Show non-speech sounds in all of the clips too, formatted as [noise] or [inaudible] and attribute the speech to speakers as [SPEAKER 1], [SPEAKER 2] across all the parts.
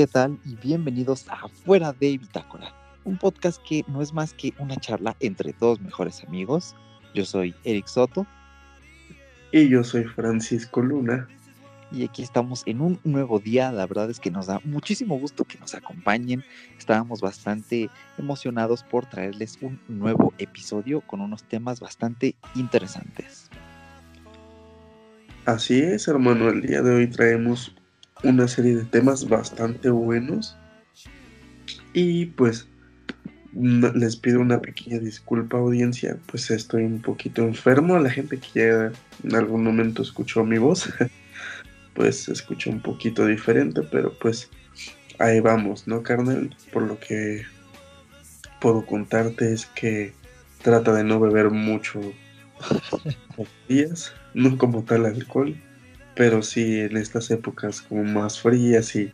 [SPEAKER 1] ¿Qué tal? Y bienvenidos a Fuera de Bitácora, un podcast que no es más que una charla entre dos mejores amigos. Yo soy Eric Soto.
[SPEAKER 2] Y yo soy Francisco Luna.
[SPEAKER 1] Y aquí estamos en un nuevo día. La verdad es que nos da muchísimo gusto que nos acompañen. Estábamos bastante emocionados por traerles un nuevo episodio con unos temas bastante interesantes.
[SPEAKER 2] Así es, hermano. El día de hoy traemos una serie de temas bastante buenos. Y pues les pido una pequeña disculpa audiencia, pues estoy un poquito enfermo. La gente que ya en algún momento escuchó mi voz, [laughs] pues escucho un poquito diferente, pero pues ahí vamos, ¿no, carnal? Por lo que puedo contarte es que trata de no beber mucho [laughs] días, no como tal alcohol, pero sí en estas épocas como más frías y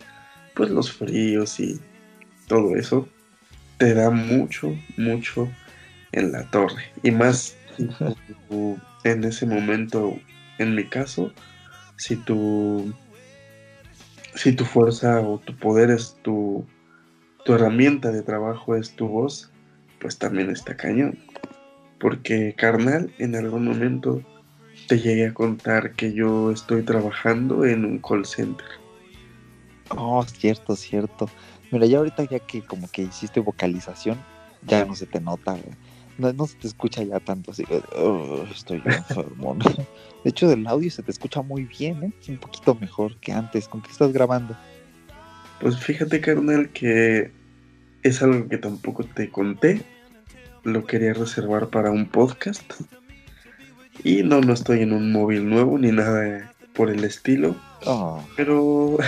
[SPEAKER 2] pues los fríos y todo eso te da mucho, mucho en la torre. Y más [laughs] en ese momento, en mi caso, si tu, si tu fuerza o tu poder es tu, tu herramienta de trabajo, es tu voz, pues también está cañón. Porque carnal, en algún momento te llegué a contar que yo estoy trabajando en un call center.
[SPEAKER 1] Oh, cierto, cierto. Mira, ya ahorita ya que como que hiciste vocalización, ya no se te nota, no, no, se te escucha ya tanto así, oh, estoy enfermo. [laughs] De hecho, del audio se te escucha muy bien, ¿eh? un poquito mejor que antes. ¿Con qué estás grabando?
[SPEAKER 2] Pues fíjate, carnal, que es algo que tampoco te conté. Lo quería reservar para un podcast. Y no, no estoy en un móvil nuevo ni nada por el estilo.
[SPEAKER 1] Oh.
[SPEAKER 2] Pero,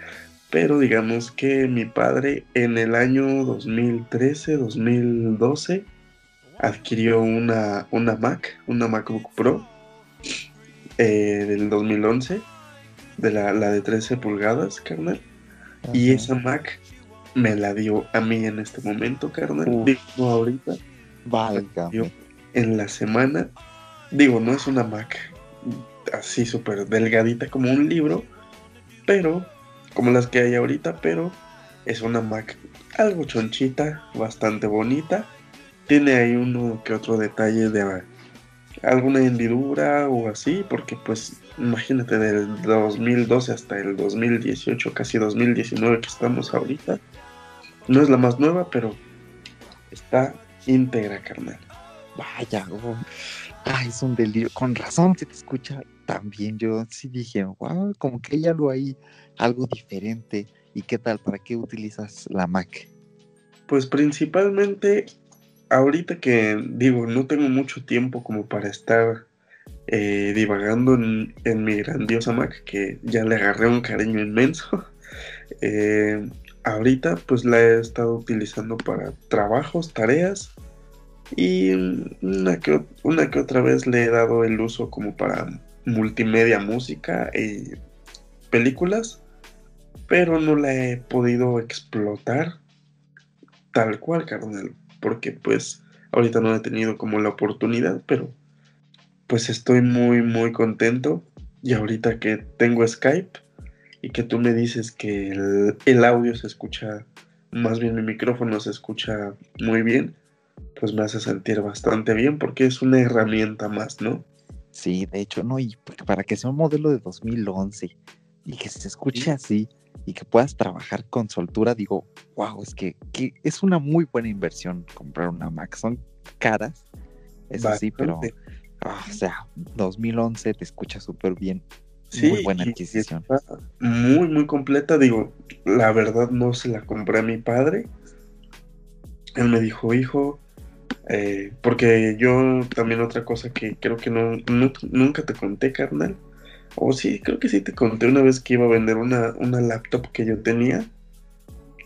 [SPEAKER 2] [laughs] pero digamos que mi padre en el año 2013, 2012 adquirió una, una Mac, una MacBook Pro eh, del 2011, de la, de 13 pulgadas, carnal. Y esa Mac me la dio a mí en este momento, carnal. Digo, ahorita.
[SPEAKER 1] Valga.
[SPEAKER 2] En la semana Digo, no es una Mac así súper delgadita como un libro, pero como las que hay ahorita, pero es una Mac algo chonchita, bastante bonita. Tiene ahí uno que otro detalle de alguna hendidura o así, porque pues imagínate del 2012 hasta el 2018, casi 2019 que estamos ahorita. No es la más nueva, pero está íntegra, carnal.
[SPEAKER 1] Vaya, oh. Ah, es un delirio. Con razón se te escucha también. Yo sí dije, wow, como que hay algo ahí, algo diferente. ¿Y qué tal? ¿Para qué utilizas la Mac?
[SPEAKER 2] Pues principalmente, ahorita que digo, no tengo mucho tiempo como para estar eh, divagando en, mi grandiosa Mac, que ya le agarré un cariño inmenso. [laughs] Eh, ahorita pues la he estado utilizando para trabajos, tareas y una que, una que otra vez le he dado el uso como para multimedia, música y películas, pero no la he podido explotar tal cual, carnal, porque pues ahorita no he tenido como la oportunidad, pero pues estoy muy, muy contento. Y ahorita que tengo Skype y que tú me dices que el, el audio se escucha, más bien mi micrófono se escucha muy bien, pues me hace sentir bastante bien porque es una herramienta más, ¿no?
[SPEAKER 1] Sí, de hecho, no, y para que sea un modelo de 2011 y que se escuche así y que puedas trabajar con soltura, digo, wow, es que, es una muy buena inversión comprar una Mac. Son caras, eso sí, pero, ah, o sea, 2011 te escucha súper bien.
[SPEAKER 2] Sí,
[SPEAKER 1] muy buena adquisición.
[SPEAKER 2] Muy, muy completa. Digo, la verdad no se la compré a mi padre. Él me dijo, hijo, eh, porque yo también otra cosa que creo que no, nunca te conté, carnal. O sí, creo que sí te conté una vez que iba a vender una, una laptop que yo tenía.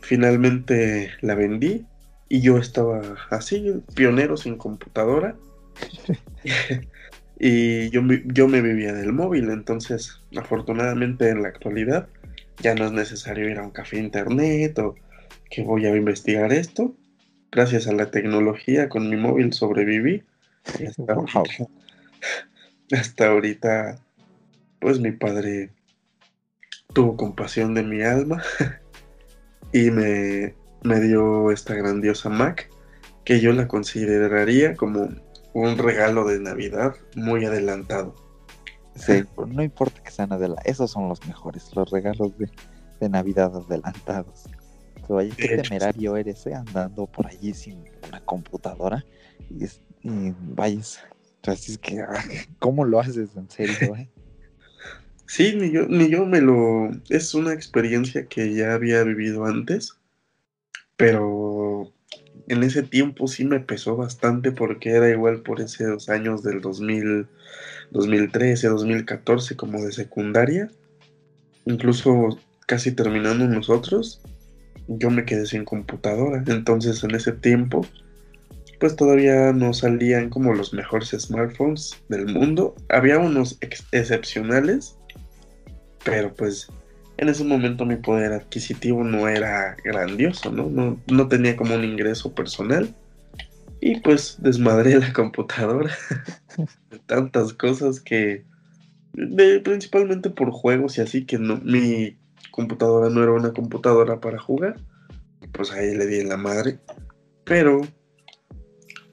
[SPEAKER 2] Finalmente la vendí y yo estaba así, pionero sin computadora. [laughs] y yo, yo me vivía del móvil, entonces afortunadamente en la actualidad ya no es necesario ir a un café internet o que voy a investigar esto gracias a la tecnología con mi móvil sobreviví. [laughs] hasta, ahorita, pues mi padre tuvo compasión de mi alma [laughs] y me, me dio esta grandiosa Mac que yo la consideraría como un regalo de Navidad muy adelantado.
[SPEAKER 1] Sí, no importa que sean adelantados, esos son los mejores, los regalos de, de Navidad adelantados. Que vaya, qué temerario eres, ¿eh? andando por allí sin una computadora y, y vayas. Así es que, ah, ¿cómo lo haces en serio? Eh? [laughs]
[SPEAKER 2] Sí, ni yo, ni yo me lo. Es una experiencia que ya había vivido antes, pero en ese tiempo sí me pesó bastante porque era igual por esos años del 2000, 2013, 2014 como de secundaria. Incluso casi terminando nosotros, yo me quedé sin computadora. Entonces en ese tiempo, pues todavía no salían como los mejores smartphones del mundo. Había unos excepcionales, pero pues en ese momento mi poder adquisitivo no era grandioso, ¿no? No, no tenía como un ingreso personal. Y pues desmadré la computadora [laughs] de tantas cosas que, principalmente por juegos y así, que no, mi computadora no era una computadora para jugar. Pues ahí le di en la madre. Pero,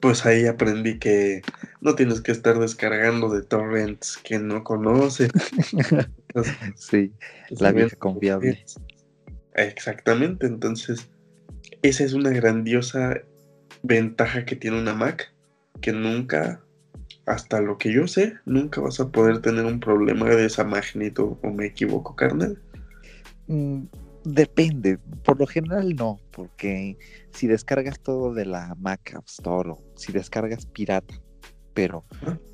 [SPEAKER 2] pues ahí aprendí que no tienes que estar descargando de torrents que no conoces. [laughs]
[SPEAKER 1] sí, la vieja confiable.
[SPEAKER 2] Exactamente, entonces esa es una grandiosa ventaja que tiene una Mac, que nunca, hasta lo que yo sé, nunca vas a poder tener un problema de esa magnitud, o me equivoco, carnal.
[SPEAKER 1] Mm, depende, por lo general no, porque si descargas todo de la Mac App Store o si descargas pirata, pero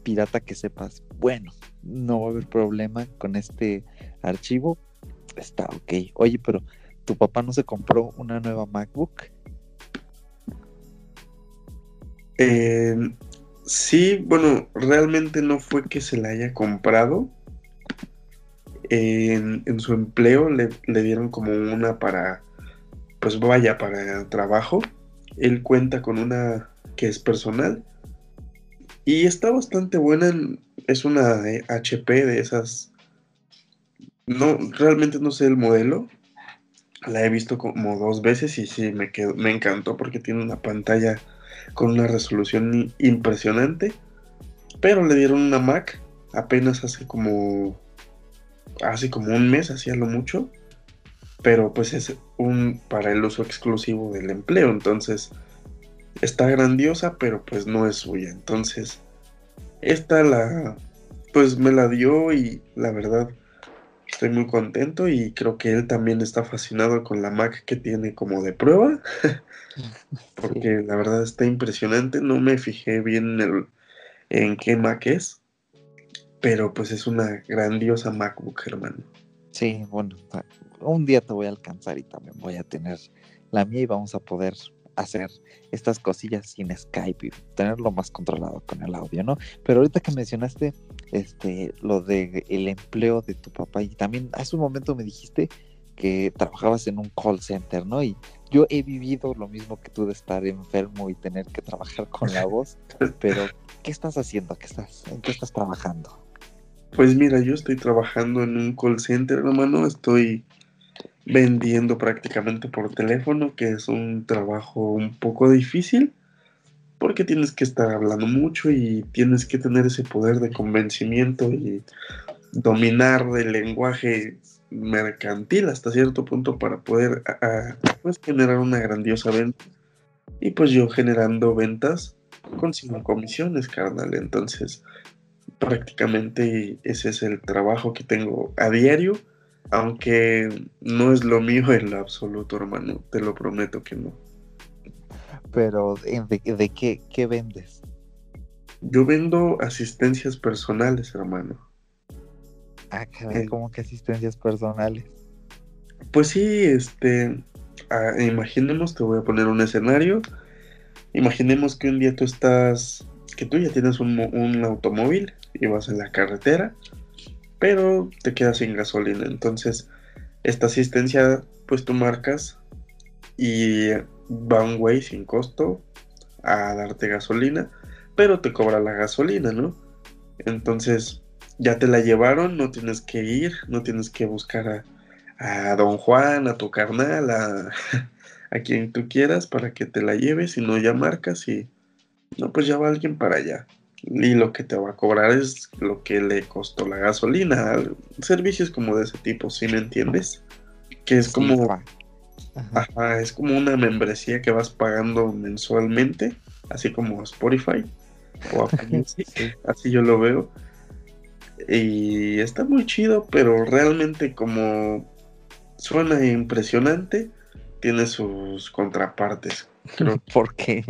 [SPEAKER 1] pirata que sepas, bueno, no va a haber problema con este archivo, está ok. Oye, pero tu papá no se compró una nueva MacBook.
[SPEAKER 2] sí, bueno, realmente no fue que se la haya comprado. En, su empleo le, le, dieron como una para, pues vaya, para trabajo. Él cuenta con una que es personal y está bastante buena. Es una HP de esas. No, realmente no sé el modelo. La he visto como dos veces y sí, me, quedó, me encantó porque tiene una pantalla con una resolución impresionante. Pero le dieron una Mac apenas hace como. Hace como un mes, hacía lo mucho. Pero pues es un para el uso exclusivo del empleo. Entonces está grandiosa, pero pues no es suya. Entonces, esta la, pues me la dio y la verdad estoy muy contento y creo que él también está fascinado con la Mac que tiene como de prueba. [laughs] Porque la verdad está impresionante. No me fijé bien en, en qué Mac es. Pero pues es una grandiosa MacBook, hermano.
[SPEAKER 1] Sí, bueno, un día te voy a alcanzar y también voy a tener la mía y vamos a poder hacer estas cosillas sin Skype y tenerlo más controlado con el audio, ¿no? Pero ahorita que mencionaste este lo de el empleo de tu papá y también hace un momento me dijiste que trabajabas en un call center, ¿no? Y yo he vivido lo mismo que tú de estar enfermo y tener que trabajar con la voz, [laughs] pero ¿qué estás haciendo? ¿Qué estás, ¿En qué estás trabajando?
[SPEAKER 2] Pues mira, yo estoy trabajando en un call center, hermano, estoy vendiendo prácticamente por teléfono, que es un trabajo un poco difícil, porque tienes que estar hablando mucho y tienes que tener ese poder de convencimiento y dominar el lenguaje mercantil hasta cierto punto para poder pues, generar una grandiosa venta. Y pues yo generando ventas consigo comisiones, carnal. Entonces, prácticamente ese es el trabajo que tengo a diario aunque no es lo mío en lo absoluto, hermano. Te lo prometo que no.
[SPEAKER 1] Pero, ¿de, qué, qué vendes?
[SPEAKER 2] Yo vendo asistencias personales, hermano.
[SPEAKER 1] Ah, eh. ¿cómo que asistencias personales?
[SPEAKER 2] Pues sí, este. Ah, imaginemos, te voy a poner un escenario. Imaginemos que un día tú estás. que tú ya tienes un, un automóvil y vas en la carretera pero te quedas sin gasolina. Entonces, esta asistencia, pues tú marcas y va un güey sin costo a darte gasolina, pero te cobra la gasolina, ¿no? Entonces, ya te la llevaron, no tienes que ir, no tienes que buscar a don Juan, a tu carnal, a, [laughs] a quien tú quieras para que te la lleves y no ya marcas y no, pues ya va alguien para allá. Y lo que te va a cobrar es lo que le costó la gasolina. Servicios como de ese tipo, ¿sí me entiendes? Que es como... Ajá. es como una membresía que vas pagando mensualmente, así como Spotify o [laughs] así yo lo veo. Y está muy chido, pero realmente como suena impresionante, tiene sus contrapartes. [laughs]
[SPEAKER 1] ¿Por qué?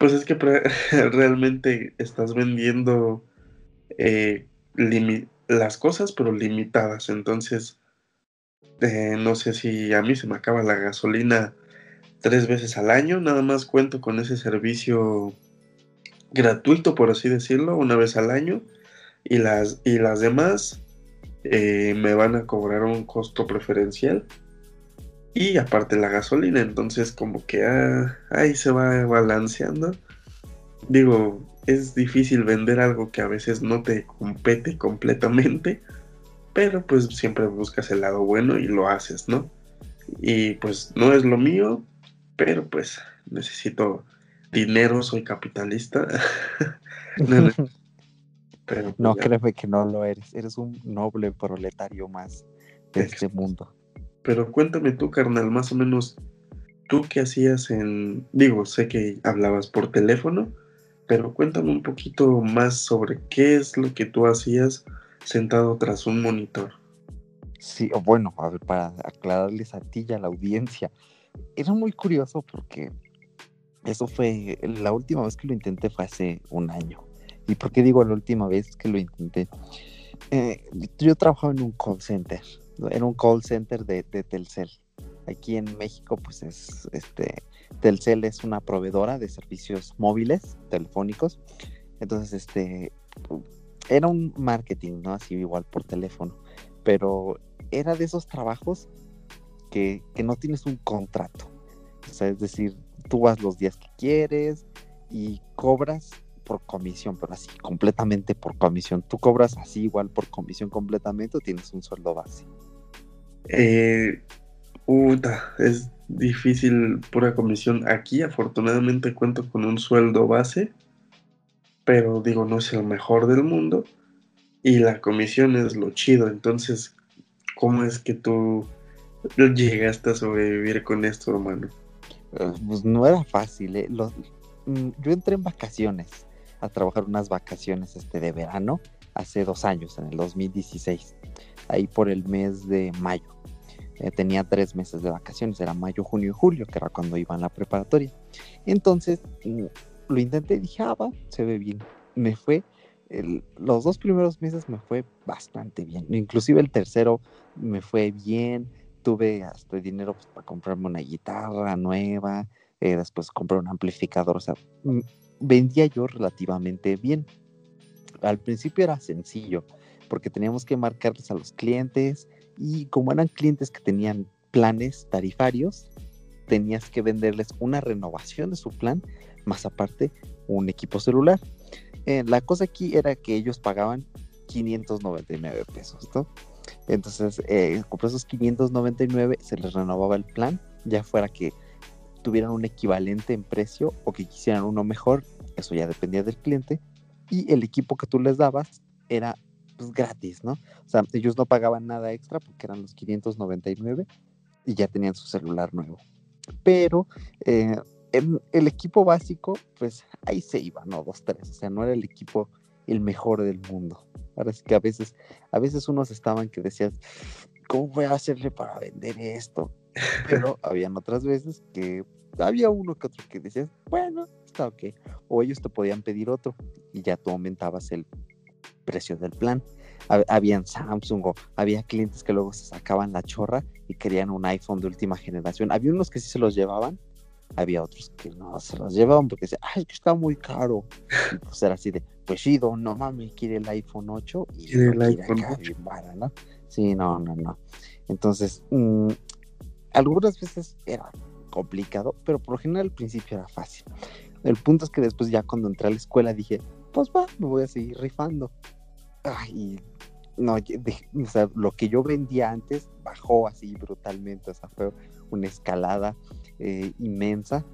[SPEAKER 2] Pues es que [laughs] realmente estás vendiendo eh, las cosas, pero limitadas. Entonces, eh, no sé si a mí se me acaba la gasolina tres veces al año. Nada más cuento con ese servicio gratuito, por así decirlo, una vez al año. Y las, y las demás eh, me van a cobrar un costo preferencial y aparte la gasolina, entonces como que ah, ahí se va balanceando. Digo, es difícil vender algo que a veces no te compete completamente, pero pues siempre buscas el lado bueno y lo haces, ¿no? Y pues no es lo mío, pero pues necesito dinero, soy capitalista. [laughs] [laughs]
[SPEAKER 1] pero, no, pues, créeme que no lo eres, eres un noble proletario más de este mundo.
[SPEAKER 2] Pero cuéntame tú, carnal, más o menos, ¿tú qué hacías en... Digo, sé que hablabas por teléfono, pero cuéntame un poquito más sobre qué es lo que tú hacías sentado tras un monitor.
[SPEAKER 1] Sí, bueno, a ver, para aclararles a ti y a la audiencia, era muy curioso porque eso fue, la última vez que lo intenté fue hace un año. ¿Y por qué digo la última vez que lo intenté? Eh, yo trabajaba en un call center en un call center de, Telcel. Aquí en México, pues es este Telcel es una proveedora de servicios móviles, telefónicos. Entonces, este era un marketing, ¿no? Así igual por teléfono. Pero era de esos trabajos que, que no tienes un contrato. O sea, es decir, tú vas los días que quieres y cobras por comisión, pero así, completamente por comisión. Tú cobras así igual por comisión completamente o tienes un sueldo base.
[SPEAKER 2] Eh, es difícil pura comisión. Aquí afortunadamente cuento con un sueldo base, pero digo, no es el mejor del mundo. Y la comisión es lo chido. Entonces, ¿cómo es que tú llegaste a sobrevivir con esto, hermano?
[SPEAKER 1] Eh, pues no era fácil. ¿eh? Mm, yo entré en vacaciones, a trabajar unas vacaciones este, de verano, hace dos años, en el 2016 ahí por el mes de mayo. Eh, tenía tres meses de vacaciones, era mayo, junio y julio, que era cuando iba en la preparatoria. Entonces mm, lo intenté dije, ah, va, se ve bien. Me fue, los dos primeros meses me fue bastante bien, inclusive el tercero me fue bien, tuve hasta dinero pues, para comprarme una guitarra nueva, eh, después compré un amplificador, o sea, mm, vendía yo relativamente bien. Al principio era sencillo, porque teníamos que marcarles a los clientes y como eran clientes que tenían planes tarifarios, tenías que venderles una renovación de su plan, más aparte un equipo celular. Eh, la cosa aquí era que ellos pagaban 599 pesos, ¿no? Entonces, eh, por esos 599 se les renovaba el plan, ya fuera que tuvieran un equivalente en precio o que quisieran uno mejor, eso ya dependía del cliente, y el equipo que tú les dabas era pues gratis, ¿no? O sea, ellos no pagaban nada extra porque eran los 599 y ya tenían su celular nuevo. Pero eh, el equipo básico, pues ahí se iba, ¿no? Dos, tres. O sea, no era el equipo el mejor del mundo. Ahora sí que a veces, a veces unos estaban que decías, ¿cómo voy a hacerle para vender esto? [laughs] Pero habían otras veces que había uno que otro que decías, bueno, está ok. O ellos te podían pedir otro y ya tú aumentabas el, precio del plan. Habían Samsung o había clientes que luego se sacaban la chorra y querían un iPhone de última generación. Había unos que sí se los llevaban, había otros que no se los llevaban porque decían, ay, que está muy caro. Y pues era así de, pues sí, no mames, quiere el iPhone 8 y quiere el iPhone 8. ¿no? Sí, no, no, no. Entonces, mm, algunas veces era complicado, pero por lo general al principio era fácil. El punto es que después ya cuando entré a la escuela dije, pues va, me voy a seguir rifando. y no, o sea, lo que yo vendía antes bajó así brutalmente, o sea, fue una escalada eh, inmensa,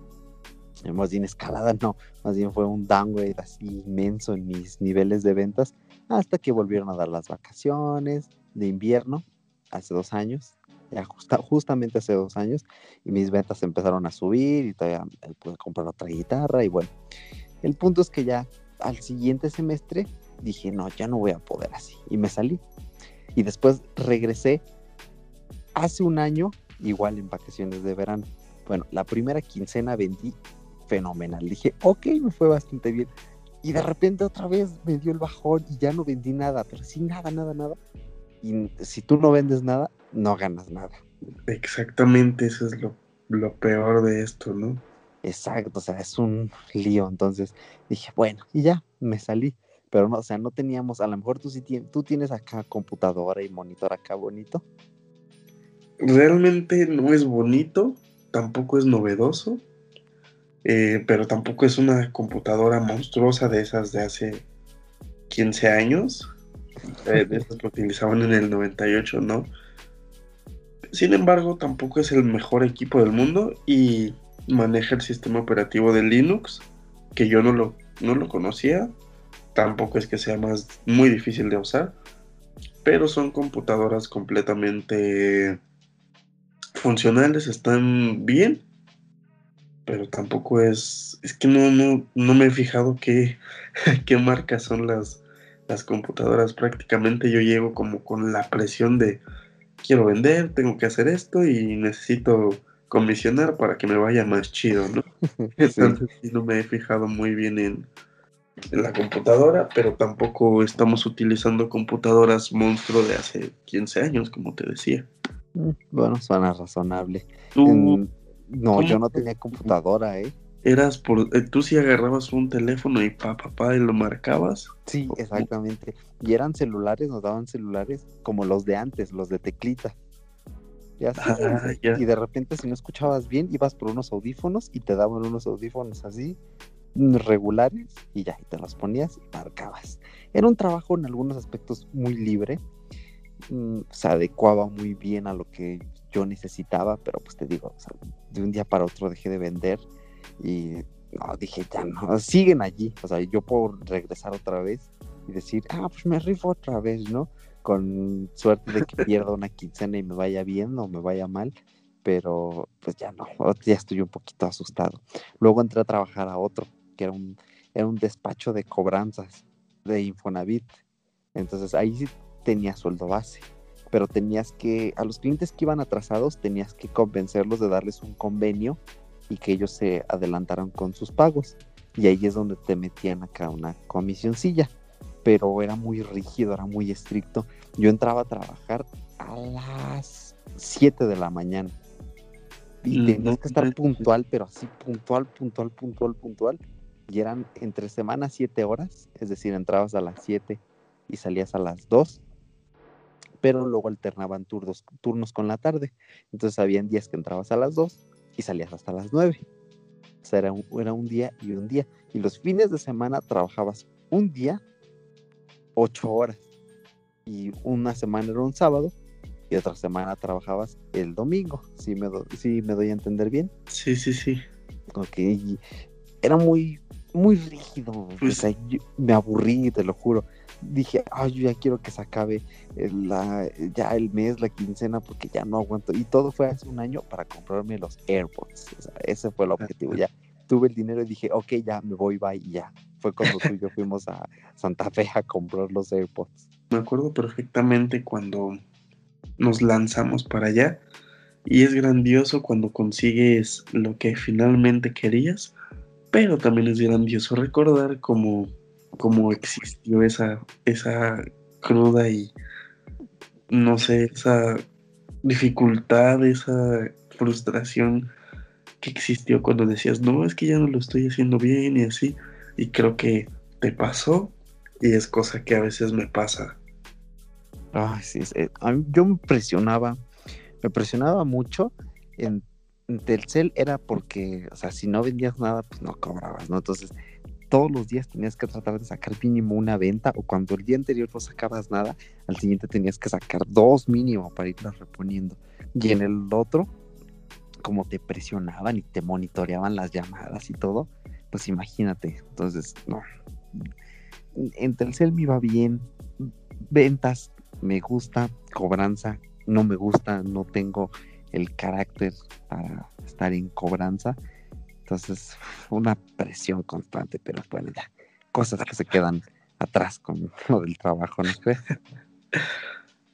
[SPEAKER 1] más bien escalada no, más bien fue un downgrade así inmenso en mis niveles de ventas, hasta que volvieron a dar las vacaciones de invierno, hace dos años, ya justamente hace dos años, y mis ventas empezaron a subir y todavía pude comprar otra guitarra y bueno, el punto es que ya al siguiente semestre dije, no, ya no voy a poder así. Y me salí. Y después regresé hace un año, igual en vacaciones de verano. Bueno, la primera quincena vendí fenomenal. Dije, ok, me fue bastante bien. Y de repente otra vez me dio el bajón y ya no vendí nada, pero sí, nada, nada, nada. Y si tú no vendes nada, no ganas nada.
[SPEAKER 2] Exactamente, eso es lo, lo peor de esto, ¿no?
[SPEAKER 1] Exacto, o sea, es un lío. Entonces dije, bueno, y ya, me salí. Pero no, o sea, no teníamos, a lo mejor tú sí tienes, tú tienes acá computadora y monitor acá bonito.
[SPEAKER 2] Realmente no es bonito, tampoco es novedoso, eh, pero tampoco es una computadora monstruosa de esas de hace 15 años. Eh, de esas que utilizaban en el 98, ¿no? Sin embargo, tampoco es el mejor equipo del mundo y maneja el sistema operativo de Linux, que yo no lo, no lo conocía. Tampoco es que sea más muy difícil de usar, pero son computadoras completamente funcionales, están bien, pero tampoco es, es que no, no, no me he fijado qué, [laughs] qué marcas son las, las computadoras, prácticamente yo llego como con la presión de quiero vender, tengo que hacer esto y necesito comisionar para que me vaya más chido, ¿no? [laughs] Entonces no me he fijado muy bien en, en la computadora, pero tampoco estamos utilizando computadoras monstruo de hace 15 años, como te decía.
[SPEAKER 1] Mm, bueno, suena razonable. no, yo no tenía computadora, ¿eh?
[SPEAKER 2] Eras por, eh, tú sí agarrabas un teléfono y pa, papá, y lo marcabas.
[SPEAKER 1] Sí, exactamente. Y eran celulares, nos daban celulares como los de antes, los de teclita. Ah, ya, Y de repente si no escuchabas bien, ibas por unos audífonos y te daban unos audífonos así regulares y ya, y te los ponías y marcabas. Era un trabajo en algunos aspectos muy libre, mm, se adecuaba muy bien a lo que yo necesitaba, pero pues te digo, de un día para otro dejé de vender y no, dije, ya no, siguen allí, o sea, yo puedo regresar otra vez y decir, ah, pues me rifo otra vez, ¿no? Con suerte de que [laughs] pierda una quincena y me vaya bien o me vaya mal, pero pues ya no, ya estoy un poquito asustado. Luego entré a trabajar a otro, que era un, era un despacho de cobranzas de Infonavit. Entonces ahí sí tenías sueldo base, pero tenías que, a los clientes que iban atrasados, tenías que convencerlos de darles un convenio y que ellos se adelantaran con sus pagos. Y ahí es donde te metían acá una comisioncilla, pero era muy rígido, era muy estricto. Yo entraba a trabajar a las 7 de la mañana. Y mm, tenías que estar puntual, pero así puntual, puntual, puntual, puntual y eran entre semanas siete horas, es decir, entrabas a las 7 y salías a las 2, pero luego alternaban turnos, turnos con la tarde. Entonces habían días que entrabas a las 2 y salías hasta las 9. O sea, era un, era un día y un día. Y los fines de semana trabajabas un día, 8 horas. Y una semana era un sábado y otra semana trabajabas el domingo. ¿Sí me, me doy a entender bien?
[SPEAKER 2] Sí, sí, sí.
[SPEAKER 1] Ok, era muy, muy rígido. Pues me aburrí, te lo juro. Dije, ay, yo ya quiero que se acabe la, ya el mes, la quincena, porque ya no aguanto. Y todo fue hace un año para comprarme los AirPods. ese fue el objetivo. Ya tuve el dinero y dije, ok, ya me voy, bye, ya. Fue cuando yo fuimos a Santa Fe a comprar los AirPods.
[SPEAKER 2] Me acuerdo perfectamente cuando nos lanzamos para allá. Y es grandioso cuando consigues lo que finalmente querías pero también es grandioso recordar cómo, cómo existió esa, esa cruda y, no sé, esa dificultad, esa frustración que existió cuando decías, no, es que ya no lo estoy haciendo bien y así. Y creo que te pasó y es cosa que a veces me pasa.
[SPEAKER 1] Ay, sí, yo me presionaba, me presionaba mucho en Telcel era porque, o sea, si no vendías nada, pues no cobrabas, ¿no? Entonces, todos los días tenías que tratar de sacar mínimo una venta o cuando el día anterior no sacabas nada, al siguiente tenías que sacar dos mínimo para irlas reponiendo. Y en el otro, como te presionaban y te monitoreaban las llamadas y todo, pues imagínate. Entonces, no. En Telcel me iba bien, ventas me gusta, cobranza no me gusta, no tengo el carácter para estar en cobranza. Entonces, una presión constante, pero bueno, ya, cosas que se quedan atrás con [laughs] lo del trabajo, ¿no crees?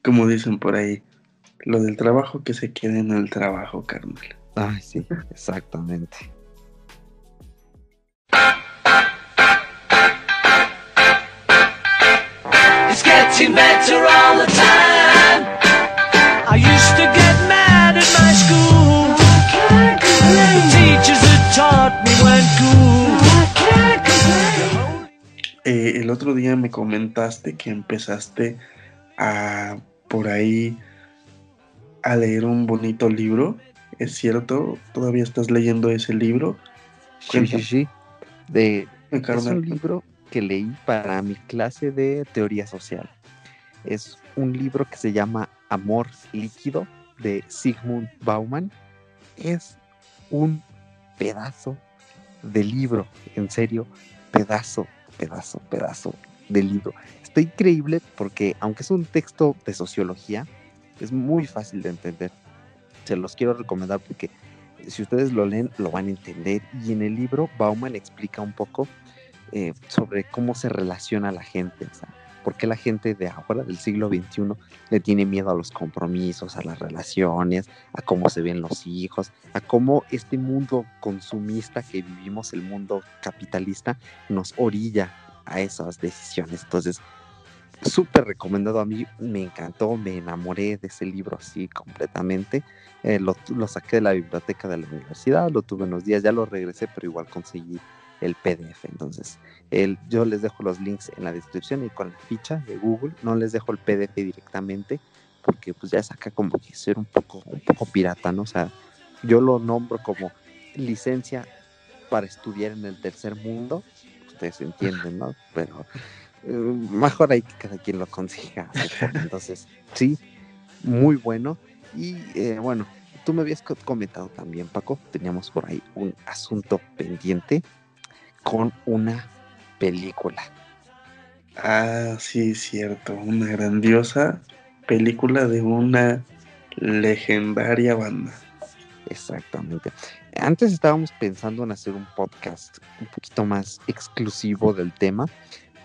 [SPEAKER 2] Como dicen por ahí, lo del trabajo que se quede en el trabajo, carnal.
[SPEAKER 1] Ay, sí, exactamente. It's getting better all the time. I used to get mad at my school. The teachers that taught me weren't
[SPEAKER 2] cool. Eh, el otro día me comentaste que empezaste a por ahí a leer un bonito libro. ¿Es cierto? ¿Todavía estás leyendo ese libro?
[SPEAKER 1] Sí, sí, sí. De, es un libro que leí para mi clase de teoría social. Es un libro que se llama Amor líquido de Sigmund Bauman. Es un pedazo de libro, en serio, pedazo, pedazo, pedazo de libro. Está increíble porque aunque es un texto de sociología, es muy fácil de entender. Se los quiero recomendar porque si ustedes lo leen, lo van a entender. Y en el libro, Bauman explica un poco eh, sobre cómo se relaciona la gente. O sea, por qué la gente de ahora, del siglo XXI, le tiene miedo a los compromisos, a las relaciones, a cómo se ven los hijos, a cómo este mundo consumista que vivimos, el mundo capitalista, nos orilla a esas decisiones. Entonces, súper recomendado a mí, me encantó, me enamoré de ese libro así completamente. Eh, lo, saqué de la biblioteca de la universidad, lo tuve unos días, ya lo regresé, pero igual conseguí el PDF. Entonces, el, yo les dejo los links en la descripción y con la ficha de Google, no les dejo el PDF directamente, porque pues ya es acá como que ser un poco, un poco pirata, ¿no? O sea, yo lo nombro como licencia para estudiar en el tercer mundo, ustedes entienden, ¿no? Pero mejor hay que cada quien lo consiga. Entonces, sí, muy bueno. Y eh, bueno, tú me habías comentado también, Paco, teníamos por ahí un asunto pendiente con una película.
[SPEAKER 2] Ah, sí, cierto, una grandiosa película de una legendaria banda.
[SPEAKER 1] Exactamente. Antes estábamos pensando en hacer un podcast un poquito más exclusivo del tema,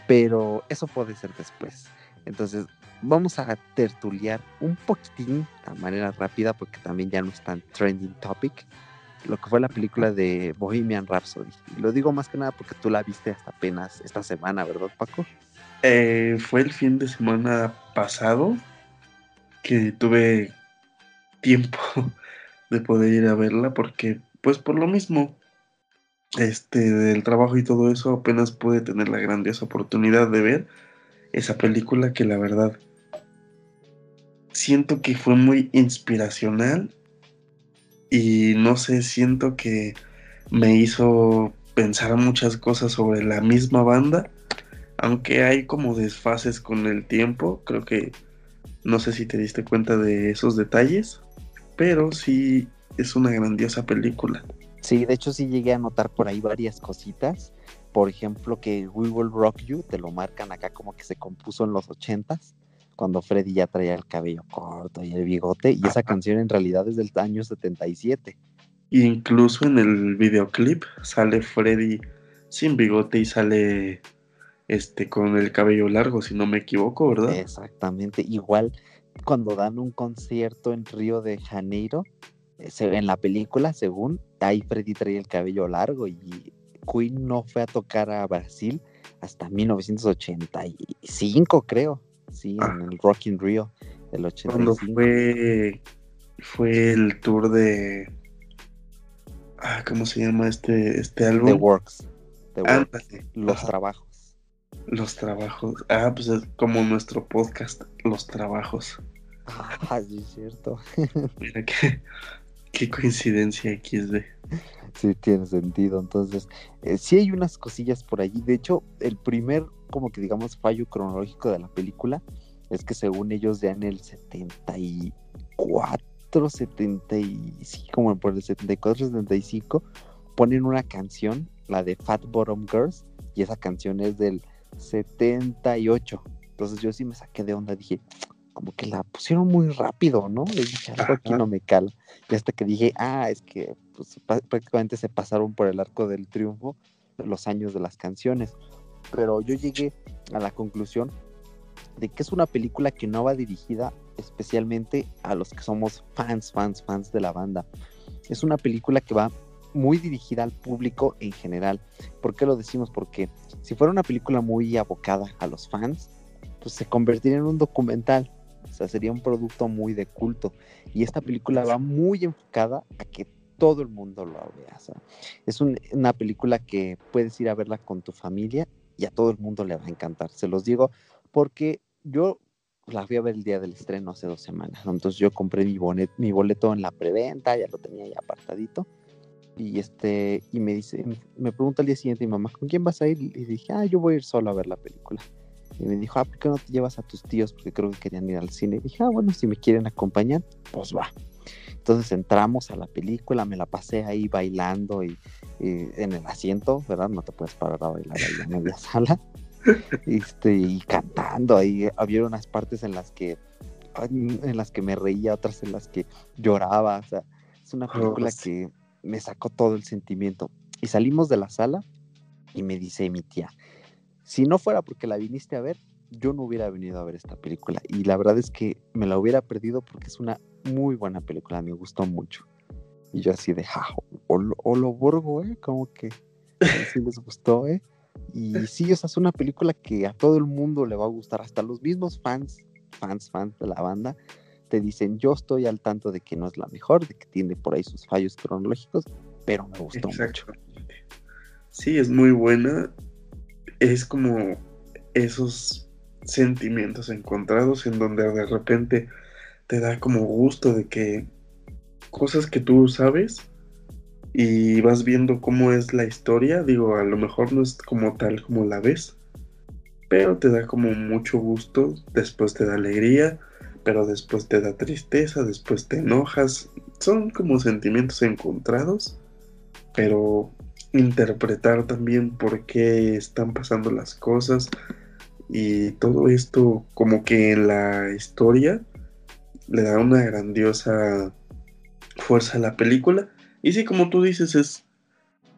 [SPEAKER 1] pero eso puede ser después. Entonces, vamos a tertuliar un poquitín a manera rápida, porque también ya no es tan trending topic, lo que fue la película de Bohemian Rhapsody. Lo digo más que nada porque tú la viste hasta apenas esta semana, ¿verdad, Paco?
[SPEAKER 2] Eh, fue el fin de semana pasado que tuve tiempo [laughs] de poder ir a verla, porque, pues por lo mismo, este, del trabajo y todo eso, apenas pude tener la grandiosa oportunidad de ver esa película que la verdad siento que fue muy inspiracional y no sé, siento que me hizo pensar muchas cosas sobre la misma banda, aunque hay como desfases con el tiempo, creo que no sé si te diste cuenta de esos detalles, pero sí es una grandiosa película.
[SPEAKER 1] Sí, de hecho sí llegué a notar por ahí varias cositas. Por ejemplo, que We Will Rock You, te lo marcan acá como que se compuso en los ochentas, cuando Freddy ya traía el cabello corto y el bigote, y esa canción en realidad es del año 77.
[SPEAKER 2] Incluso en el videoclip sale Freddy sin bigote y sale este con el cabello largo, si no me equivoco, ¿verdad?
[SPEAKER 1] Exactamente, igual cuando dan un concierto en Río de Janeiro, en la película, según, ahí Freddy traía el cabello largo y Queen no fue a tocar a Brasil hasta 1985, creo. Sí, en el Rock in Rio del 85. Cuando
[SPEAKER 2] fue, fue el tour de. Ah, ¿Cómo se llama este, este álbum?
[SPEAKER 1] The Works. Los trabajos.
[SPEAKER 2] Los trabajos. Ah, pues es como nuestro podcast, Los trabajos.
[SPEAKER 1] Ah, sí, es cierto. [laughs]
[SPEAKER 2] Mira que Qué coincidencia XD.
[SPEAKER 1] Sí, tiene sentido. Entonces, eh, sí hay unas cosillas por allí. De hecho, el primer, como que digamos, fallo cronológico de la película es que según ellos ya en el 74, 75, como por el 74, 75, ponen una canción, la de Fat Bottom Girls, y esa canción es del 78. Entonces yo sí me saqué de onda, dije, como que la pusieron muy rápido, ¿no? Le dije, algo aquí no me cala. Y hasta que dije, ah, es que pues, prácticamente se pasaron por el arco del triunfo los años de las canciones. Pero yo llegué a la conclusión de que es una película que no va dirigida especialmente a los que somos fans, fans, fans de la banda. Es una película que va muy dirigida al público en general. ¿Por qué lo decimos? Porque si fuera una película muy abocada a los fans, pues se convertiría en un documental. O sea, sería un producto muy de culto. Y esta película va muy enfocada a que todo el mundo lo vea. es una película que puedes ir a verla con tu familia y a todo el mundo le va a encantar. Se los digo porque yo la fui a ver el día del estreno hace dos semanas. Entonces yo compré mi, mi boleto en la preventa, ya lo tenía ya apartadito. Y este, y me dice, me pregunta al día siguiente mi mamá, ¿con quién vas a ir? Y dije, ah, yo voy a ir solo a ver la película. Y me dijo, ah, ¿por qué no te llevas a tus tíos? Porque creo que querían ir al cine. Y dije, ah, bueno, si me quieren acompañar, pues va. Entonces entramos a la película, me la pasé ahí bailando y, en el asiento, ¿verdad? No te puedes parar a bailar ahí en media [laughs] sala. Este, y cantando, ahí había unas partes en las que en las que me reía, otras en las que lloraba, o sea, es una película que me sacó todo el sentimiento. Y salimos de la sala y me dice mi tía, si no fuera porque la viniste a ver, yo no hubiera venido a ver esta película. Y la verdad es que me la hubiera perdido porque es una muy buena película, me gustó mucho. Y yo así de, ja, o, lo borgo, ¿eh? Como que sí les gustó, ¿eh? Y sí, esa es una película que a todo el mundo le va a gustar, hasta los mismos fans, fans, fans de la banda, te dicen, yo estoy al tanto de que no es la mejor, de que tiene por ahí sus fallos cronológicos, pero me gustó mucho.
[SPEAKER 2] Sí, es muy buena. Es como esos sentimientos encontrados en donde de repente te da como gusto de que cosas que tú sabes y vas viendo cómo es la historia, digo, a lo mejor no es como tal como la ves, pero te da como mucho gusto, después te da alegría, pero después te da tristeza, después te enojas. Son como sentimientos encontrados, pero interpretar también por qué están pasando las cosas y todo esto como que en la historia le da una grandiosa fuerza a la película. Y sí, como tú dices, es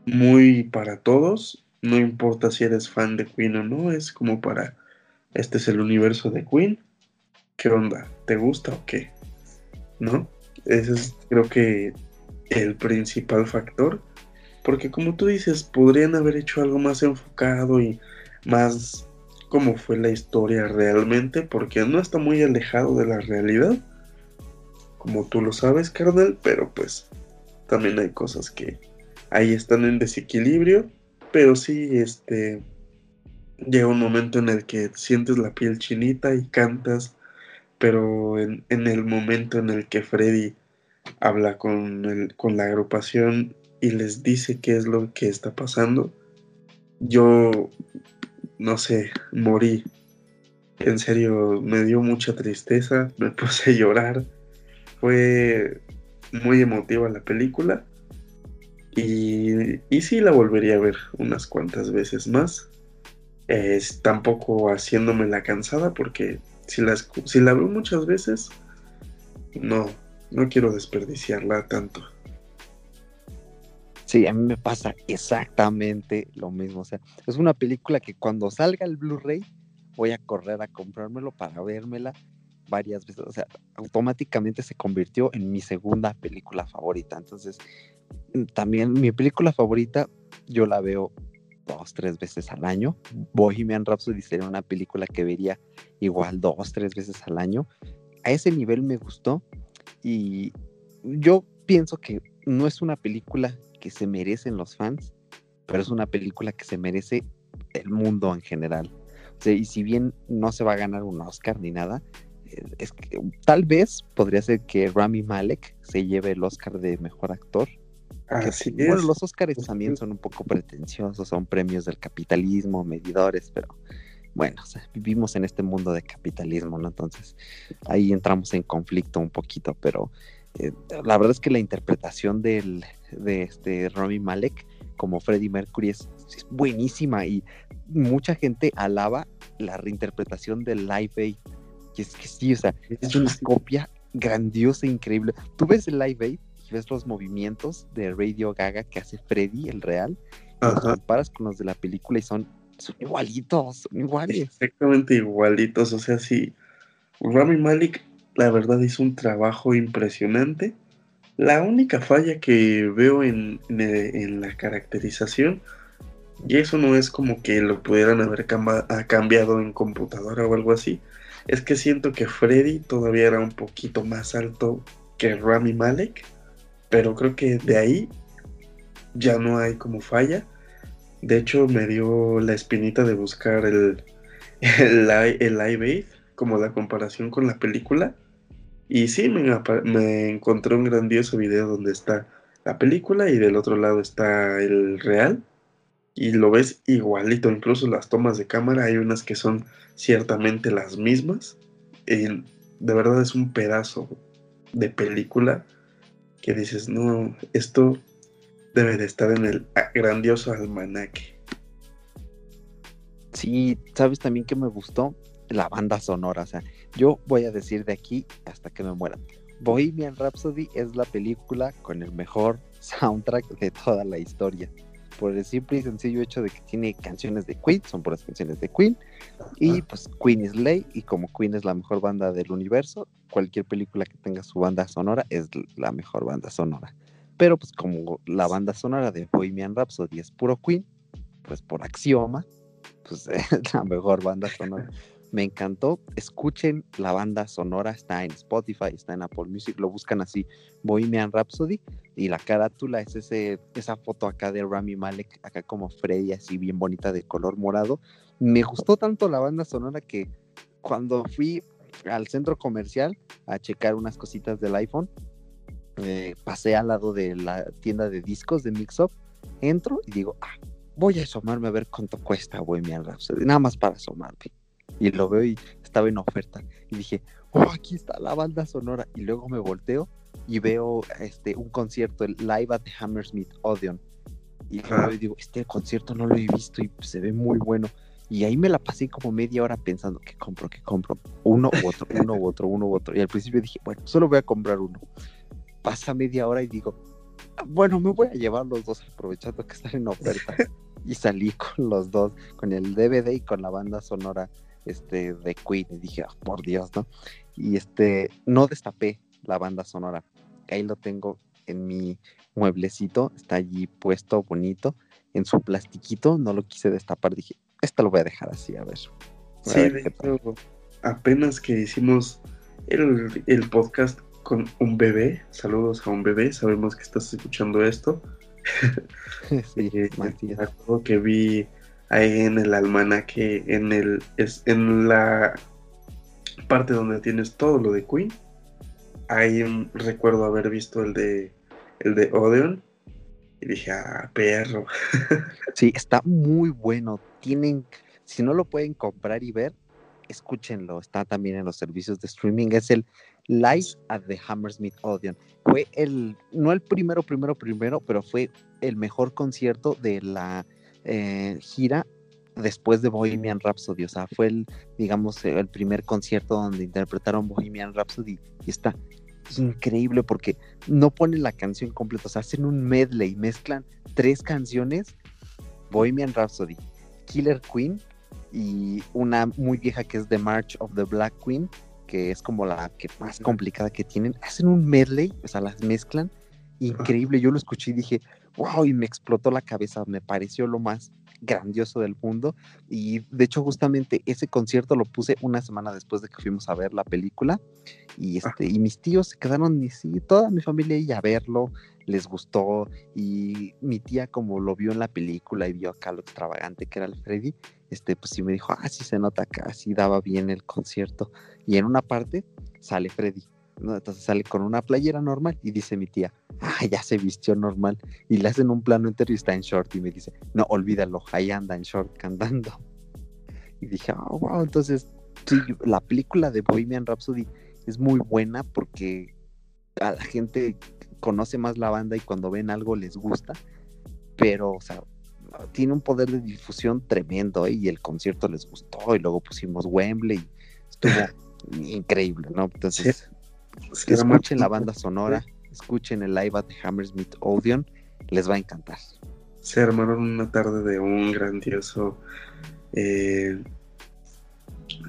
[SPEAKER 2] muy para todos. No importa si eres fan de Queen o no, es como para... Este es el universo de Queen ¿qué onda? ¿Te gusta o qué? ¿No? Ese es creo que el principal factor. Porque como tú dices, podrían haber hecho algo más enfocado y más como fue la historia realmente, porque no está muy alejado de la realidad. Como tú lo sabes, carnal, pero pues también hay cosas que ahí están en desequilibrio. Pero sí, este. Llega un momento en el que sientes la piel chinita y cantas pero en, el momento en el que Freddy habla con, el, con la agrupación y les dice qué es lo que está pasando, yo, no sé, morí. En serio, me dio mucha tristeza, me [laughs] puse a llorar. Fue muy emotiva la película. Y, y sí la volvería a ver unas cuantas veces más. Es tampoco haciéndome la cansada porque si, si la veo muchas veces, no, no quiero desperdiciarla tanto.
[SPEAKER 1] Sí, a mí me pasa exactamente lo mismo. O sea, es una película que cuando salga el Blu-ray voy a correr a comprármelo para vérmela varias veces. O sea, automáticamente se convirtió en mi segunda película favorita. Entonces, también mi película favorita yo la veo dos, tres veces al año. Bohemian Rhapsody sería una película que vería igual dos, tres veces al año. A ese nivel me gustó y yo pienso que no es una película que se merecen los fans, pero es una película que se merece el mundo en general. y si bien no se va a ganar un Oscar ni nada, eh, es que tal vez podría ser que Rami Malek se lleve el Oscar de mejor actor.
[SPEAKER 2] Así
[SPEAKER 1] Bueno,
[SPEAKER 2] es.
[SPEAKER 1] los Oscars también son un poco pretenciosos, son premios del capitalismo, medidores, pero bueno, o sea, vivimos en este mundo de capitalismo, ¿no? Entonces ahí entramos en conflicto un poquito, pero eh, la verdad es que la interpretación del, de este Rami Malek como Freddie Mercury es, es buenísima y mucha gente alaba la reinterpretación del Live Aid. Y es que sí, o sea, es una copia grandiosa, increíble. Tú ves el Live Aid y ves los movimientos de Radio Gaga que hace Freddy, el real, y los comparas con los de la película y son, son igualitos, son iguales.
[SPEAKER 2] Exactamente igualitos. O sea, sí. Rami Malek, la verdad, hizo un trabajo impresionante. La única falla que veo en, en- en la caracterización, y eso no es como que lo pudieran haber cambiado en computadora o algo así, es que siento que Freddy todavía era un poquito más alto que Rami Malek, pero creo que de ahí ya no hay como falla. De hecho, me dio la espinita de buscar el, el, li- el Live como la comparación con la película. Y sí, me, me encontré un grandioso video donde está la película y del otro lado está el real. Y lo ves igualito, incluso las tomas de cámara, hay unas que son ciertamente las mismas. Y de verdad es un pedazo de película que dices, no, esto debe de estar en el grandioso almanaque.
[SPEAKER 1] Sí, sabes también que me gustó la banda sonora. O sea, yo voy a decir de aquí hasta que me muera. Bohemian Rhapsody es la película con el mejor soundtrack de toda la historia. Por el simple y sencillo hecho de que tiene canciones de Queen, son puras canciones de Queen. Y pues Queen is ley, y como Queen es la mejor banda del universo, cualquier película que tenga su banda sonora es la mejor banda sonora. Pero pues como la banda sonora de Bohemian Rhapsody es puro Queen, pues por axioma, pues [laughs] es la mejor banda sonora. Me encantó. Escuchen la banda sonora, está en Spotify, está en Apple Music, lo buscan así, Bohemian Rhapsody, y la carátula es ese, esa foto acá de Rami Malek, acá como Freddy, así bien bonita de color morado. Me gustó tanto la banda sonora que cuando fui al centro comercial a checar unas cositas del iPhone, eh, pasé al lado de la tienda de discos de Mixup, entro y digo, ah, voy a asomarme a ver cuánto cuesta Bohemian Rhapsody, nada más para asomarme. Y lo veo y estaba en oferta. Y dije, oh, aquí está la banda sonora. Y luego me volteo y veo este, un concierto, el Live at the Hammersmith Odeon. Y y digo, este concierto no lo he visto y se ve muy bueno. Y ahí me la pasé como media hora pensando, ¿qué compro? ¿Qué compro? Uno u otro, [laughs] uno u otro, uno u otro. Y al principio dije, bueno, solo voy a comprar uno. Pasa media hora y digo, "Ah, bueno, me voy a llevar los dos aprovechando que están en oferta. [laughs] y salí con los dos, con el DVD y con la banda sonora este, de Queen. Y dije, "Ah, por Dios, ¿no? Y este, no destapé la banda sonora. Ahí lo tengo en mi mueblecito, está allí puesto bonito, en su plastiquito, no lo quise destapar, dije, esto lo voy a dejar así, a ver. A
[SPEAKER 2] Sí,
[SPEAKER 1] ver
[SPEAKER 2] de
[SPEAKER 1] qué tal".
[SPEAKER 2] hecho, apenas que hicimos el, el podcast con un bebé, saludos a un bebé, sabemos que estás escuchando esto. [laughs]
[SPEAKER 1] sí, [laughs]
[SPEAKER 2] Eh, me acuerdo que vi ahí en el almanaque, en el es, en la parte donde tienes todo lo de Queen. Ahí mm, recuerdo haber visto el de el de Odeon y dije, ah, perro. [laughs]
[SPEAKER 1] Sí, está muy bueno. Tienen, si no lo pueden comprar y ver, escúchenlo. Está también en los servicios de streaming. Es el Live at the Hammersmith Odeon. Fue el, no el primero, primero, primero, pero fue el mejor concierto de la eh, gira después de Bohemian Rhapsody. O sea, fue el, digamos, el primer concierto donde interpretaron Bohemian Rhapsody y está increíble porque no ponen la canción completa, o sea, hacen un medley, mezclan tres canciones, Bohemian Rhapsody, Killer Queen y una muy vieja que es The March of the Black Queen, que es como la que más complicada que tienen, hacen un medley, o sea, las mezclan, increíble, yo lo escuché y dije, wow, y me explotó la cabeza, me pareció lo más grandioso del mundo. Y de hecho, justamente ese concierto lo puse una semana después de que fuimos a ver la película. Y,
[SPEAKER 2] Ah.
[SPEAKER 1] este, y mis tíos se quedaron, y sí, toda mi familia ahí a verlo, les gustó. Y mi tía, como lo vio en la película y vio acá lo extravagante que era el Freddy, este, pues sí me dijo, ah, sí se nota acá, sí daba bien el concierto. Y en una parte sale Freddy. ¿No? Entonces sale con una playera normal y dice mi tía, ah, ya se vistió normal. Y le hacen un plano entero y está en short y me dice, no, olvídalo, ahí anda en short cantando. Y dije, oh, wow, entonces, sí, la película de Bohemian Rhapsody es muy buena porque a la gente conoce más la banda y cuando ven algo les gusta, pero, o sea, tiene un poder de difusión tremendo ¿eh? y el concierto les gustó y luego pusimos Wembley y estuvo [laughs] increíble, ¿no? Entonces,
[SPEAKER 2] Arma-
[SPEAKER 1] escuchen la banda sonora, escuchen el live at Hammersmith Odeon, les va a encantar.
[SPEAKER 2] se armaron una tarde de un grandioso. eh,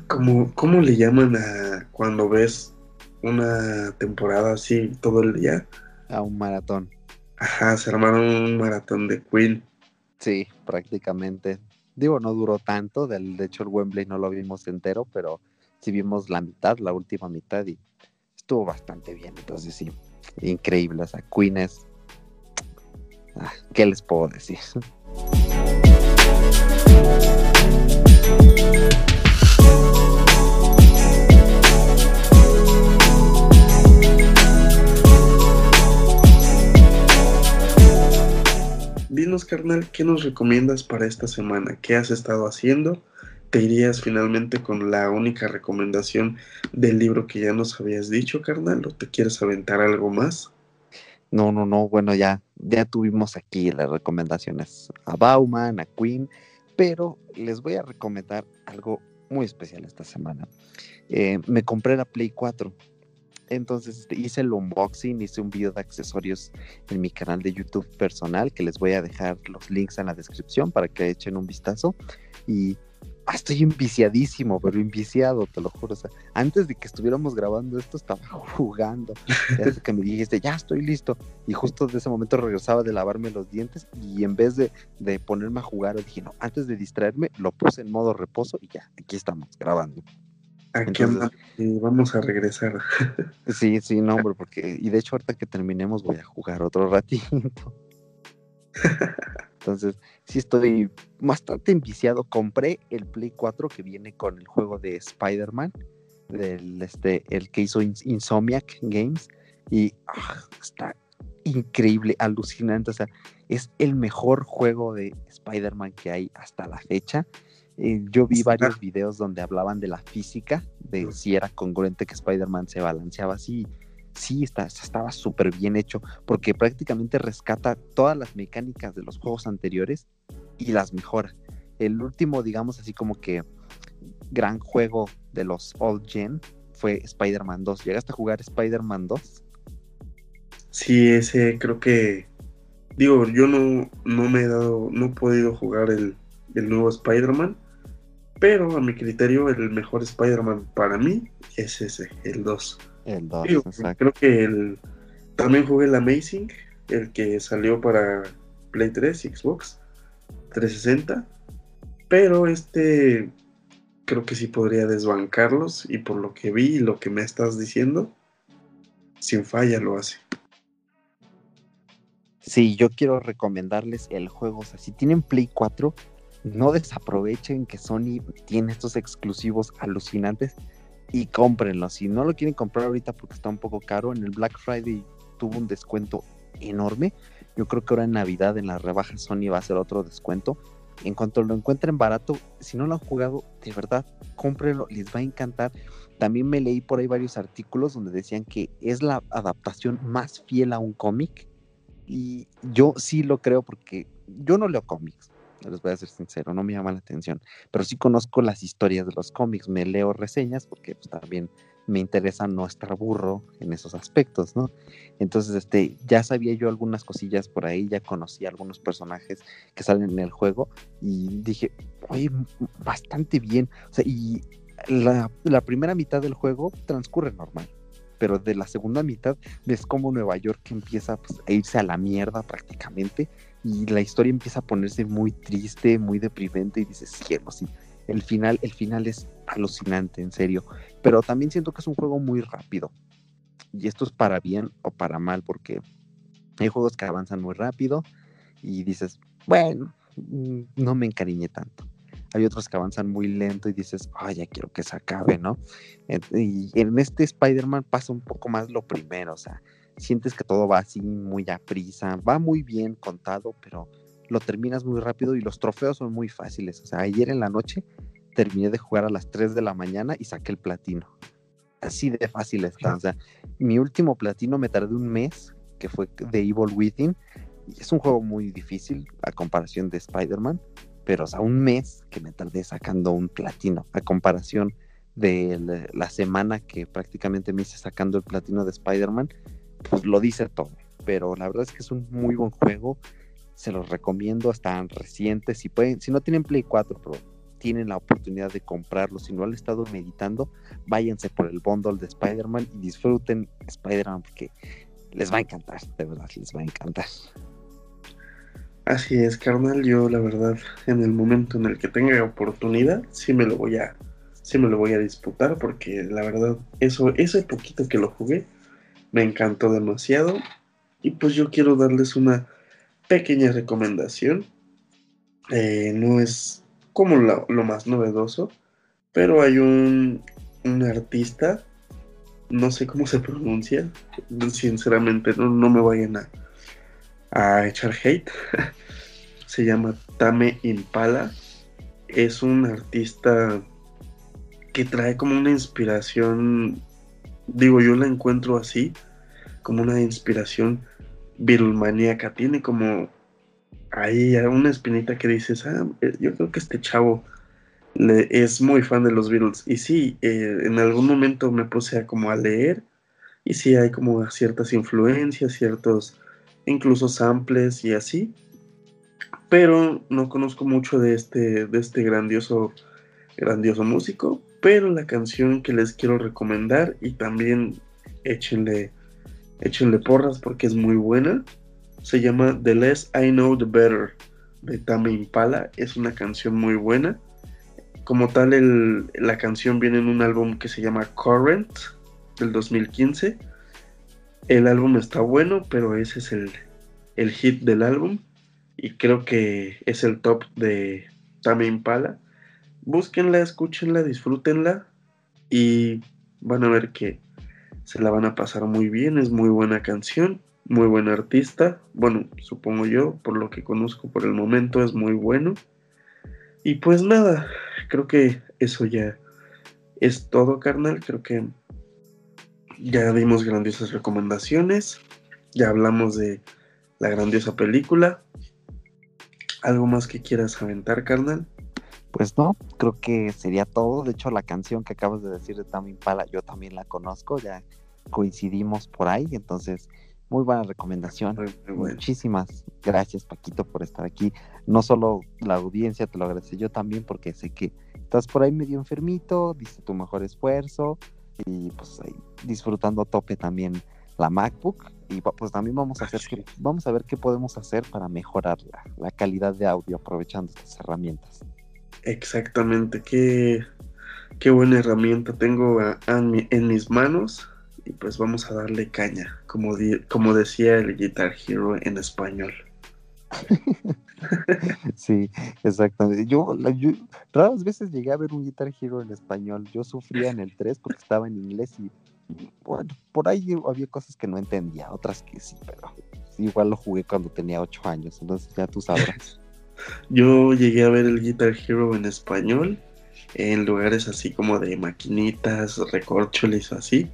[SPEAKER 2] ¿cómo, cómo le llaman a cuando ves una temporada así todo el día?
[SPEAKER 1] A un maratón.
[SPEAKER 2] Ajá, se armaron un maratón de Queen.
[SPEAKER 1] Sí, prácticamente. Digo, no duró tanto, de hecho el Wembley no lo vimos entero, pero sí vimos la mitad, la última mitad y estuvo bastante bien. Entonces sí, increíble. O sea. Ah, ¿Qué les puedo decir? [laughs]
[SPEAKER 2] Dinos, carnal, ¿qué nos recomiendas para esta semana? ¿Qué has estado haciendo? ¿Te irías finalmente con la única recomendación del libro que ya nos habías dicho, carnal? ¿O te quieres aventar algo más?
[SPEAKER 1] No, no, no, bueno, ya, ya tuvimos aquí las recomendaciones a Bauman, a Queen, pero les voy a recomendar algo muy especial esta semana. Eh, me compré la Play 4, entonces este, hice el unboxing, hice un video de accesorios en mi canal de YouTube personal, que les voy a dejar los links en la descripción para que echen un vistazo. Y ah, estoy enviciadísimo, pero enviciado, te lo juro. O sea, antes de que estuviéramos grabando esto, estaba [laughs] jugando. Desde que me dijiste, ya estoy listo. Y justo de ese momento regresaba de lavarme los dientes y en vez de, de ponerme a jugar, dije, no, antes de distraerme, lo puse en modo reposo y ya, aquí estamos grabando.
[SPEAKER 2] Aquí
[SPEAKER 1] Entonces-
[SPEAKER 2] vamos a regresar. [laughs]
[SPEAKER 1] Sí, sí, no, hombre, porque, y de hecho ahorita que terminemos voy a jugar otro ratito. [laughs] Entonces, sí estoy bastante enviciado. Compré el Play 4 que viene con el juego de Spider-Man, del este, el que hizo Ins- Insomniac Games, y ah, está increíble, alucinante. O sea, es el mejor juego de Spider-Man que hay hasta la fecha. Eh, yo vi varios videos donde hablaban de la física, de si era congruente que Spider-Man se balanceaba así. Sí, está, estaba súper bien hecho, porque prácticamente rescata todas las mecánicas de los juegos anteriores y las mejora. El último, digamos así como que gran juego de los Old Gen fue Spider-Man 2. ¿Llegaste a jugar Spider-Man 2?
[SPEAKER 2] Sí, ese creo que. Digo, yo no, no me he dado. No he podido jugar el, el nuevo Spider-Man. Pero a mi criterio, el mejor Spider-Man para mí es ese, el 2.
[SPEAKER 1] El 2,
[SPEAKER 2] Digo,
[SPEAKER 1] exacto.
[SPEAKER 2] creo que el. También jugué el Amazing, el que salió para Play 3 y Xbox 360. Pero este. Creo que sí podría desbancarlos. Y por lo que vi y lo que me estás diciendo, sin falla lo hace.
[SPEAKER 1] Sí, yo quiero recomendarles el juego. O sea, si tienen Play 4, no desaprovechen que Sony tiene estos exclusivos alucinantes y cómprenlos. Si no lo quieren comprar ahorita porque está un poco caro, en el Black Friday tuvo un descuento enorme. Yo creo que ahora en Navidad en la rebaja Sony va a hacer otro descuento. En cuanto lo encuentren barato, si no lo han jugado, de verdad, cómprenlo, les va a encantar. También me leí por ahí varios artículos donde decían que es la adaptación más fiel a un cómic. Y yo sí lo creo porque yo no leo cómics, les voy a ser sincero, no me llama la atención, pero sí conozco las historias de los cómics, me leo reseñas porque pues, también me interesa no estar burro en esos aspectos, ¿no? Entonces, este, ya sabía yo algunas cosillas por ahí, ya conocí algunos personajes que salen en el juego y dije, oye, bastante bien, y la, la primera mitad del juego transcurre normal. pero de la segunda mitad ves como Nueva York empieza pues, a irse a la mierda prácticamente y la historia empieza a ponerse muy triste, muy deprimente y dices, cielo, sí, el final, el final es alucinante, en serio, pero también siento que es un juego muy rápido. Y esto es para bien o para mal porque hay juegos que avanzan muy rápido y dices, bueno, mm, no me encariñé tanto hay otros que avanzan muy lento y dices, ay, ya quiero que se acabe, ¿no? Y en este Spider-Man pasa un poco más lo primero, o sea, sientes que todo va así muy a prisa, va muy bien contado, pero lo terminas muy rápido y los trofeos son muy fáciles. O sea, ayer en la noche terminé de jugar a las 3 de la mañana y saqué el platino. Así de fácil está. O sea, mi último platino me tardé un mes, que fue de Evil Within. Y es un juego muy difícil a comparación de Spider-Man pero o sea, un mes que me tardé sacando un platino, a comparación de la semana que prácticamente me hice sacando el platino de Spider-Man, pues lo dice todo. Pero la verdad es que es un muy buen juego, se los recomiendo, están recientes, si pueden, si no tienen Play 4, pero tienen la oportunidad de comprarlo, si no han estado meditando, váyanse por el bundle de Spider-Man y disfruten Spider-Man porque les va a encantar, de verdad, les va a encantar.
[SPEAKER 2] Así es, carnal. Yo, la verdad, en el momento en el que tenga oportunidad, sí me lo voy a, sí me lo voy a disputar, porque la verdad, eso, ese poquito que lo jugué, me encantó demasiado. Y pues yo quiero darles una pequeña recomendación. Eh, no es como lo, más novedoso, pero hay un, un artista, no sé cómo se pronuncia, sinceramente no, no me vayan a, a echar hate. [laughs] Se llama Tame Impala. Es un artista que trae como una inspiración, digo yo la encuentro así, como una inspiración virulmaníaca. Tiene como ahí una espinita que dices, ah, eh, yo creo que este chavo es muy fan de los Beatles. Y sí, eh, en algún momento me puse a como a leer y sí hay como ciertas influencias, ciertos incluso samples y así. Pero no conozco mucho de este, de este grandioso, grandioso músico. Pero la canción que les quiero recomendar y también échenle, échenle porras porque es muy buena. Se llama The Less I Know The Better de Tame Impala. Es una canción muy buena. Como tal, la canción viene en un álbum que se llama Current del 2015 el álbum está bueno, pero ese es el, hit del álbum. Y creo que es el top de Tame Impala. Búsquenla, escúchenla, disfrútenla. Y van a ver que se la van a pasar muy bien. Es muy buena canción, muy buen artista. Bueno, supongo yo, por lo que conozco por el momento, es muy bueno. Y pues nada, creo que eso ya es todo, carnal. Creo que ya dimos grandiosas recomendaciones, ya hablamos de la grandiosa película. ¿Algo más que quieras aventar, carnal?
[SPEAKER 1] Pues no, creo que sería todo. De hecho, la canción que acabas de decir de Tame Impala, yo también la conozco, ya coincidimos por ahí, entonces muy buena recomendación. Muchísimas gracias, Paquito, por estar aquí. No solo la audiencia te lo agradece, yo también, porque sé que estás por ahí medio enfermito, diste tu mejor esfuerzo, y pues ahí disfrutando a tope también la MacBook y pues también vamos a hacer que, vamos a ver qué podemos hacer para mejorar la, calidad de audio aprovechando estas herramientas.
[SPEAKER 2] Exactamente, qué, qué buena herramienta tengo en mis manos y pues vamos a darle caña, como, como decía el Guitar Hero en español. [laughs]
[SPEAKER 1] sí, exactamente. Yo, raras veces llegué a ver un Guitar Hero en español. Yo sufría en el 3 porque estaba en inglés y bueno, por ahí había cosas que no entendía, otras que sí, pero igual lo jugué cuando tenía 8 años, entonces ya tú sabrás. [laughs]
[SPEAKER 2] Yo llegué a ver el Guitar Hero en español en lugares así como de maquinitas, recorcholes o así.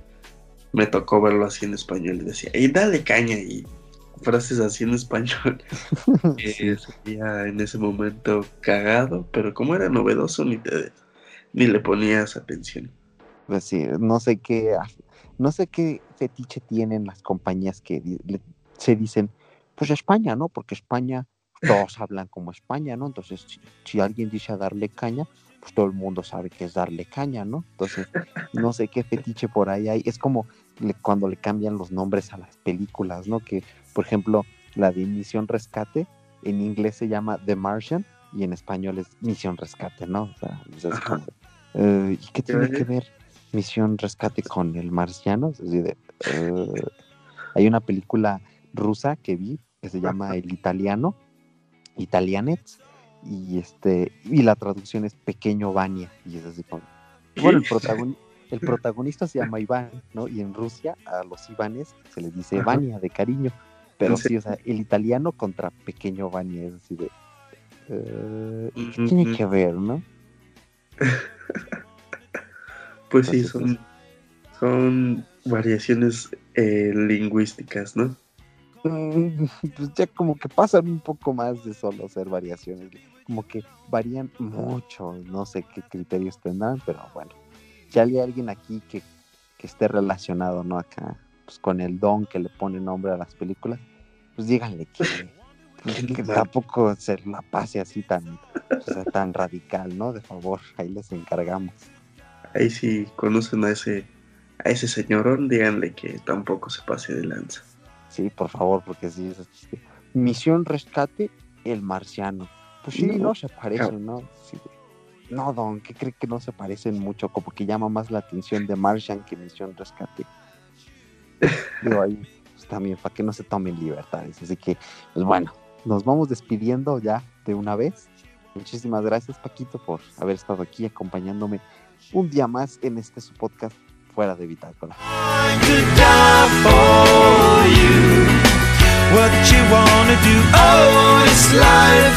[SPEAKER 2] Me tocó verlo así en español y decía, y dale caña y frases así en español. [laughs] que sería en ese momento cagado, pero como era novedoso ni te ni le ponías atención.
[SPEAKER 1] Pues sí, no sé qué no sé qué fetiche tienen las compañías que se dicen, pues España, ¿no? Porque España todos hablan como España, ¿no? Entonces, si, si, alguien dice a darle caña, pues todo el mundo sabe que es darle caña, ¿no? Entonces, no sé qué fetiche por ahí hay. Es como cuando le cambian los nombres a las películas, ¿no? Que, por ejemplo, la de Misión Rescate en inglés se llama The Martian y en español es Misión Rescate, ¿no? O sea, eh, ¿y qué tiene que ver Misión Rescate con el marciano? Es decir, eh, hay una película rusa que vi que se llama El Italiano, Italianets, y este y la traducción es Pequeño Vania, y es así como... Bueno, el, [laughs] el protagonista se llama Iván, ¿no? Y en Rusia a los Ivanes se les dice Vania de cariño. Pero sí, o sea, el italiano contra pequeño Vania es así de. Eh, ¿Qué tiene que ver, no? [laughs]
[SPEAKER 2] pues sí, son, son variaciones eh, lingüísticas, ¿no?
[SPEAKER 1] Mm, [laughs] pues ya como que pasan un poco más de solo ser variaciones, como que varían mucho, no sé qué criterios tendrán, pero bueno, si hay alguien aquí que, que esté relacionado, ¿no? Acá pues, con el don que le pone nombre a las películas, pues díganle que, tampoco se la pase así tan, tan radical, ¿no? De favor, ahí les encargamos.
[SPEAKER 2] Ahí si conocen a ese, a ese señorón, díganle que tampoco se pase de lanza.
[SPEAKER 1] Sí, por favor, porque sí, es Misión Rescate, el marciano. Pues sí, no, se parecen, ¿no? No, Don, ¿qué cree que no se parecen mucho? Como que llama más la atención de Martian que Misión Rescate. [laughs] Digo, ahí pues, también para que no se tomen libertades. Así que, pues bueno, nos vamos despidiendo ya de una vez. Muchísimas gracias, Paquito, por haber estado aquí acompañándome un día más en este su podcast fuera de bitácora. What you wanna do? Oh, this life